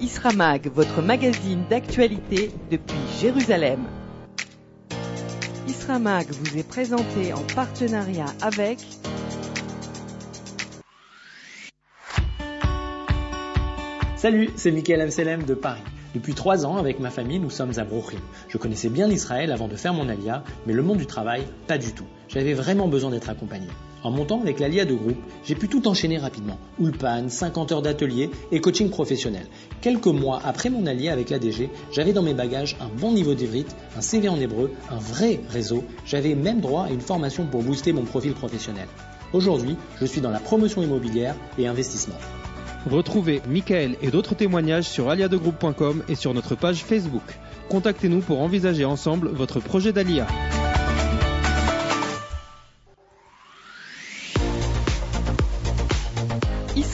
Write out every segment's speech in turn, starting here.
Isramag, votre magazine d'actualité depuis Jérusalem. Isramag vous est présenté en partenariat avec Salut, c'est Michael Amselem de Paris. Depuis trois ans, avec ma famille, nous sommes à Brooklyn. Je connaissais bien l'Israël avant de faire mon alia, mais le monde du travail, pas du tout. J'avais vraiment besoin d'être accompagné. En montant avec l'ALIA de groupe, j'ai pu tout enchaîner rapidement. Ulpan, 50 heures d'atelier et coaching professionnel. Quelques mois après mon allié avec l'ADG, j'avais dans mes bagages un bon niveau d'évrite, un CV en hébreu, un vrai réseau. J'avais même droit à une formation pour booster mon profil professionnel. Aujourd'hui, je suis dans la promotion immobilière et investissement. Retrouvez Michael et d'autres témoignages sur aliadegroupe.com et sur notre page Facebook. Contactez-nous pour envisager ensemble votre projet d'ALIA.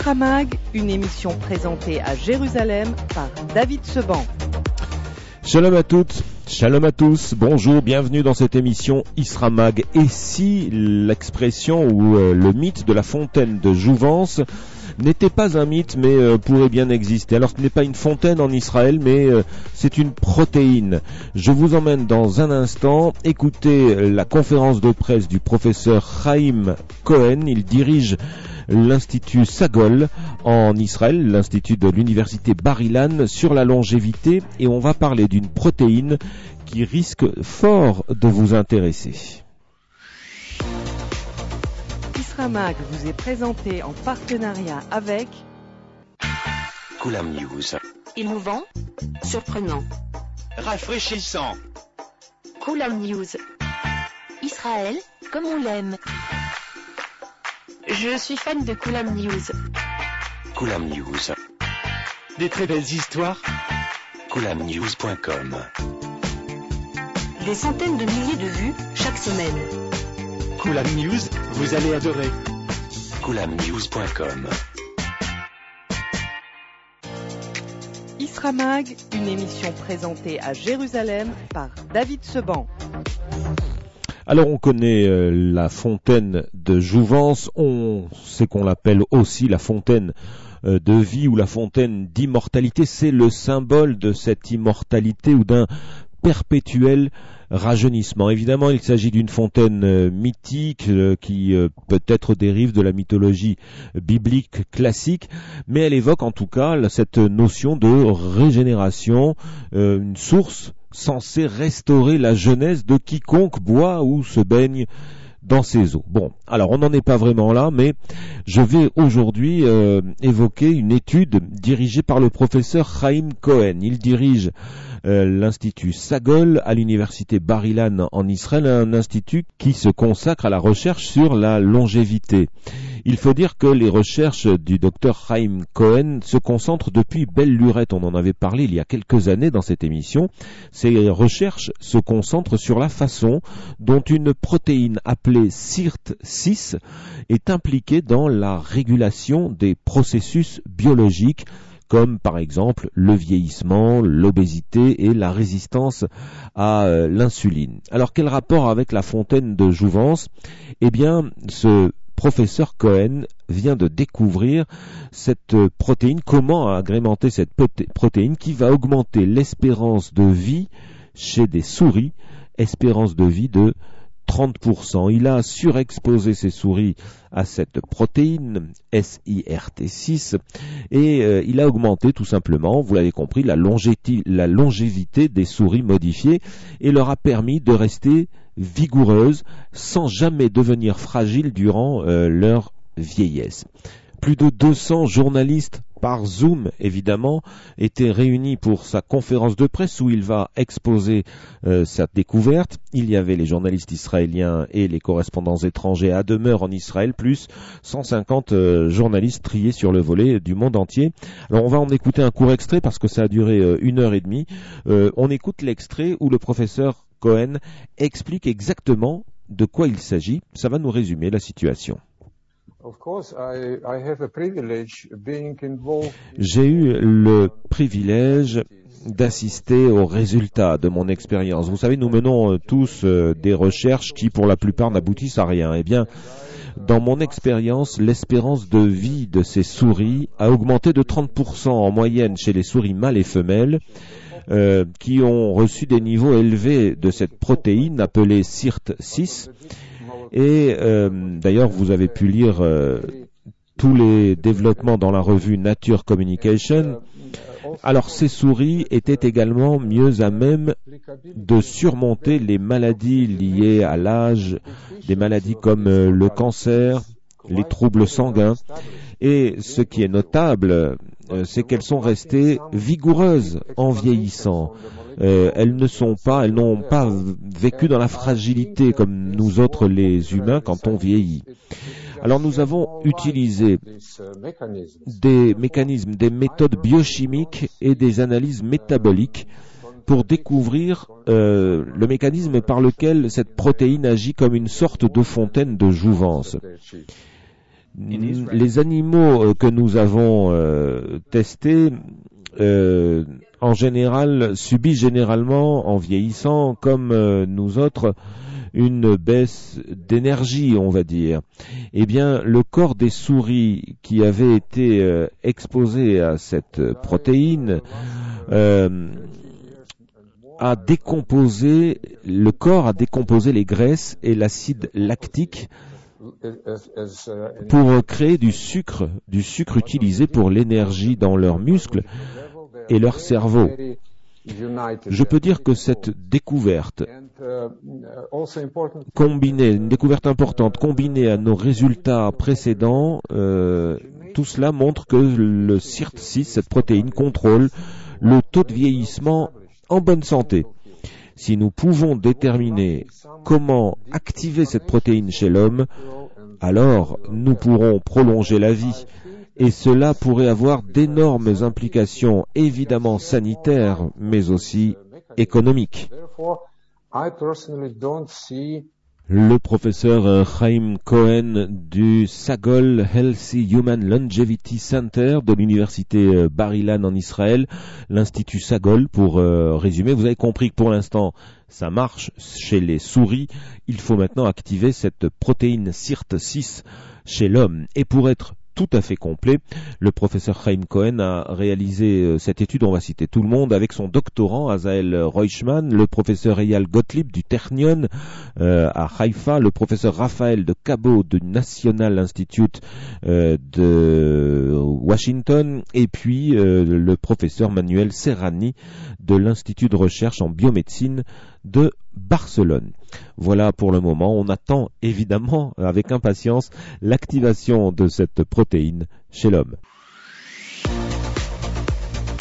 Isramag, une émission présentée à Jérusalem par David Seban. Shalom à toutes, shalom à tous, bonjour, bienvenue dans cette émission Isramag. Et si l'expression ou euh, le mythe de la fontaine de Jouvence n'était pas un mythe mais euh, pourrait bien exister. Alors ce n'est pas une fontaine en Israël mais euh, c'est une protéine. Je vous emmène dans un instant écouter la conférence de presse du professeur Chaim Cohen. Il dirige l'Institut Sagol en Israël, l'Institut de l'Université Bar-Ilan sur la longévité et on va parler d'une protéine qui risque fort de vous intéresser. Isramag vous est présenté en partenariat avec Koulam News. Émouvant, surprenant. Rafraîchissant. Koulam News. Israël, comme on l'aime. Je suis fan de Koulam News. Koulam News. Des très belles histoires. KoulamNews.com. Des centaines de milliers de vues chaque semaine. Koulam News, vous allez adorer. KoulamNews.com. Isramag, une émission présentée à Jérusalem par David Seban. Alors on connaît euh, la fontaine de Jouvence, on sait qu'on l'appelle aussi la fontaine euh, de vie ou la fontaine d'immortalité, c'est le symbole de cette immortalité ou d'un perpétuel rajeunissement. Évidemment, il s'agit d'une fontaine euh, mythique euh, qui euh, peut-être dérive de la mythologie biblique classique, mais elle évoque en tout cas cette notion de régénération, une source censée restaurer la jeunesse de quiconque boit ou se baigne dans ces eaux. Bon, alors on n'en est pas vraiment là, mais je vais aujourd'hui évoquer une étude dirigée par le professeur Chaim Cohen. Il dirige l'Institut Sagol à l'Université Bar-Ilan en Israël, un institut qui se consacre à la recherche sur la longévité. Il faut dire que les recherches du docteur Chaim Cohen se concentrent depuis belle lurette. On en avait parlé il y a quelques années dans cette émission. Ces recherches se concentrent sur la façon dont une protéine appelée SIRT6 est impliquée dans la régulation des processus biologiques comme par exemple le vieillissement, l'obésité et la résistance à euh, l'insuline. Alors quel rapport avec la fontaine de Jouvence? Eh bien, ce professeur Cohen vient de découvrir cette protéine, comment agrémenter cette protéine qui va augmenter l'espérance de vie chez des souris, espérance de vie de 30%. Il a surexposé ses souris à cette protéine SIRT6 et euh, il a augmenté tout simplement, vous l'avez compris, la, longévité des souris modifiées et leur a permis de rester vigoureuses sans jamais devenir fragiles durant euh, leur vieillesse. Plus de 200 journalistes par Zoom évidemment, était réuni pour sa conférence de presse où il va exposer euh, sa découverte. Il y avait les journalistes israéliens et les correspondants étrangers à demeure en Israël, plus 150 euh, journalistes triés sur le volet du monde entier. Alors on va en écouter un court extrait parce que ça a duré euh, une heure et demie. on écoute l'extrait où le professeur Cohen explique exactement de quoi il s'agit. Ça va nous résumer la situation. J'ai eu le privilège d'assister aux résultats de mon expérience. Vous savez, nous menons euh, tous euh, des recherches qui, pour la plupart, n'aboutissent à rien. Eh bien, dans mon expérience, l'espérance de vie de ces souris a augmenté de 30% en moyenne chez les souris mâles et femelles. Euh, qui ont reçu des niveaux élevés de cette protéine appelée SIRT6. Et euh, d'ailleurs, vous avez pu lire euh, tous les développements dans la revue Nature Communication. Alors ces souris étaient également mieux à même de surmonter les maladies liées à l'âge, des maladies comme le cancer, les troubles sanguins. Et ce qui est notable, euh, c'est qu'elles sont restées vigoureuses en vieillissant. Euh, elles ne sont pas, elles n'ont pas vécu dans la fragilité comme nous autres les humains quand on vieillit. Alors nous avons utilisé des mécanismes, des méthodes biochimiques et des analyses métaboliques pour découvrir euh, le mécanisme par lequel cette protéine agit comme une sorte de fontaine de jouvence. Les animaux euh, que nous avons euh, testés, euh, en général, subissent généralement, en vieillissant, comme nous autres, une baisse d'énergie, on va dire. Eh bien, le corps des souris qui avaient été exposés à cette protéine a décomposé, le corps a décomposé les graisses et l'acide lactique pour créer du sucre, du sucre utilisé pour l'énergie dans leurs muscles et leur cerveau. Je peux dire que cette découverte, combinée, une découverte importante, combinée à nos résultats précédents, euh, tout cela montre que le CIRT6, cette protéine, contrôle le taux de vieillissement en bonne santé. Si nous pouvons déterminer comment activer cette protéine chez l'homme, alors nous pourrons prolonger la vie. Et cela pourrait avoir d'énormes implications, évidemment sanitaires, mais aussi économiques. Le professeur Chaim Cohen du Sagol Healthy Human Longevity Center de l'université euh, Bar-Ilan en Israël, l'Institut Sagol pour euh, résumer. Vous avez compris que pour l'instant, ça marche chez les souris. Il faut maintenant activer cette protéine SIRT6 chez l'homme. Et pour être tout à fait complet. Le professeur Chaim Cohen a réalisé euh, cette étude, on va citer tout le monde, avec son doctorant Azael Reuschmann, le professeur Eyal Gottlieb du Ternion euh, à Haïfa, le professeur Raphaël de Cabo du National Institute euh, de Washington, et puis le professeur Manuel Serrani de l'Institut de recherche en biomédecine de Barcelone. Voilà pour le moment. On attend évidemment avec impatience l'activation de cette protéine chez l'homme.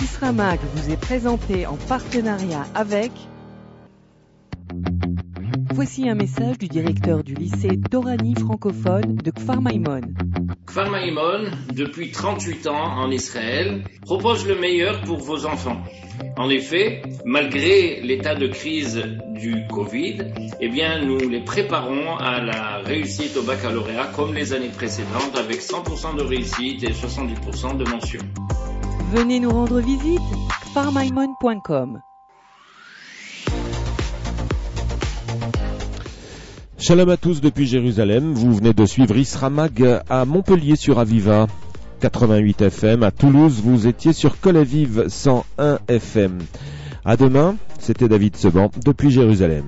Isramag vous est présenté en partenariat avec Voici un message du directeur du lycée Torani francophone de Kfar Maimon. Kfar Maimon, depuis 38 ans en Israël, propose le meilleur pour vos enfants. En effet, malgré l'état de crise du Covid, eh bien, nous les préparons à la réussite au baccalauréat comme les années précédentes avec 100% de réussite et 70% de mention. Venez nous rendre visite, kfarmaimon.com. Shalom à tous depuis Jérusalem. Vous venez de suivre Isramag à Montpellier sur Aviva 88 FM. À Toulouse, vous étiez sur Colavive 101 FM. À demain, c'était David Seban depuis Jérusalem.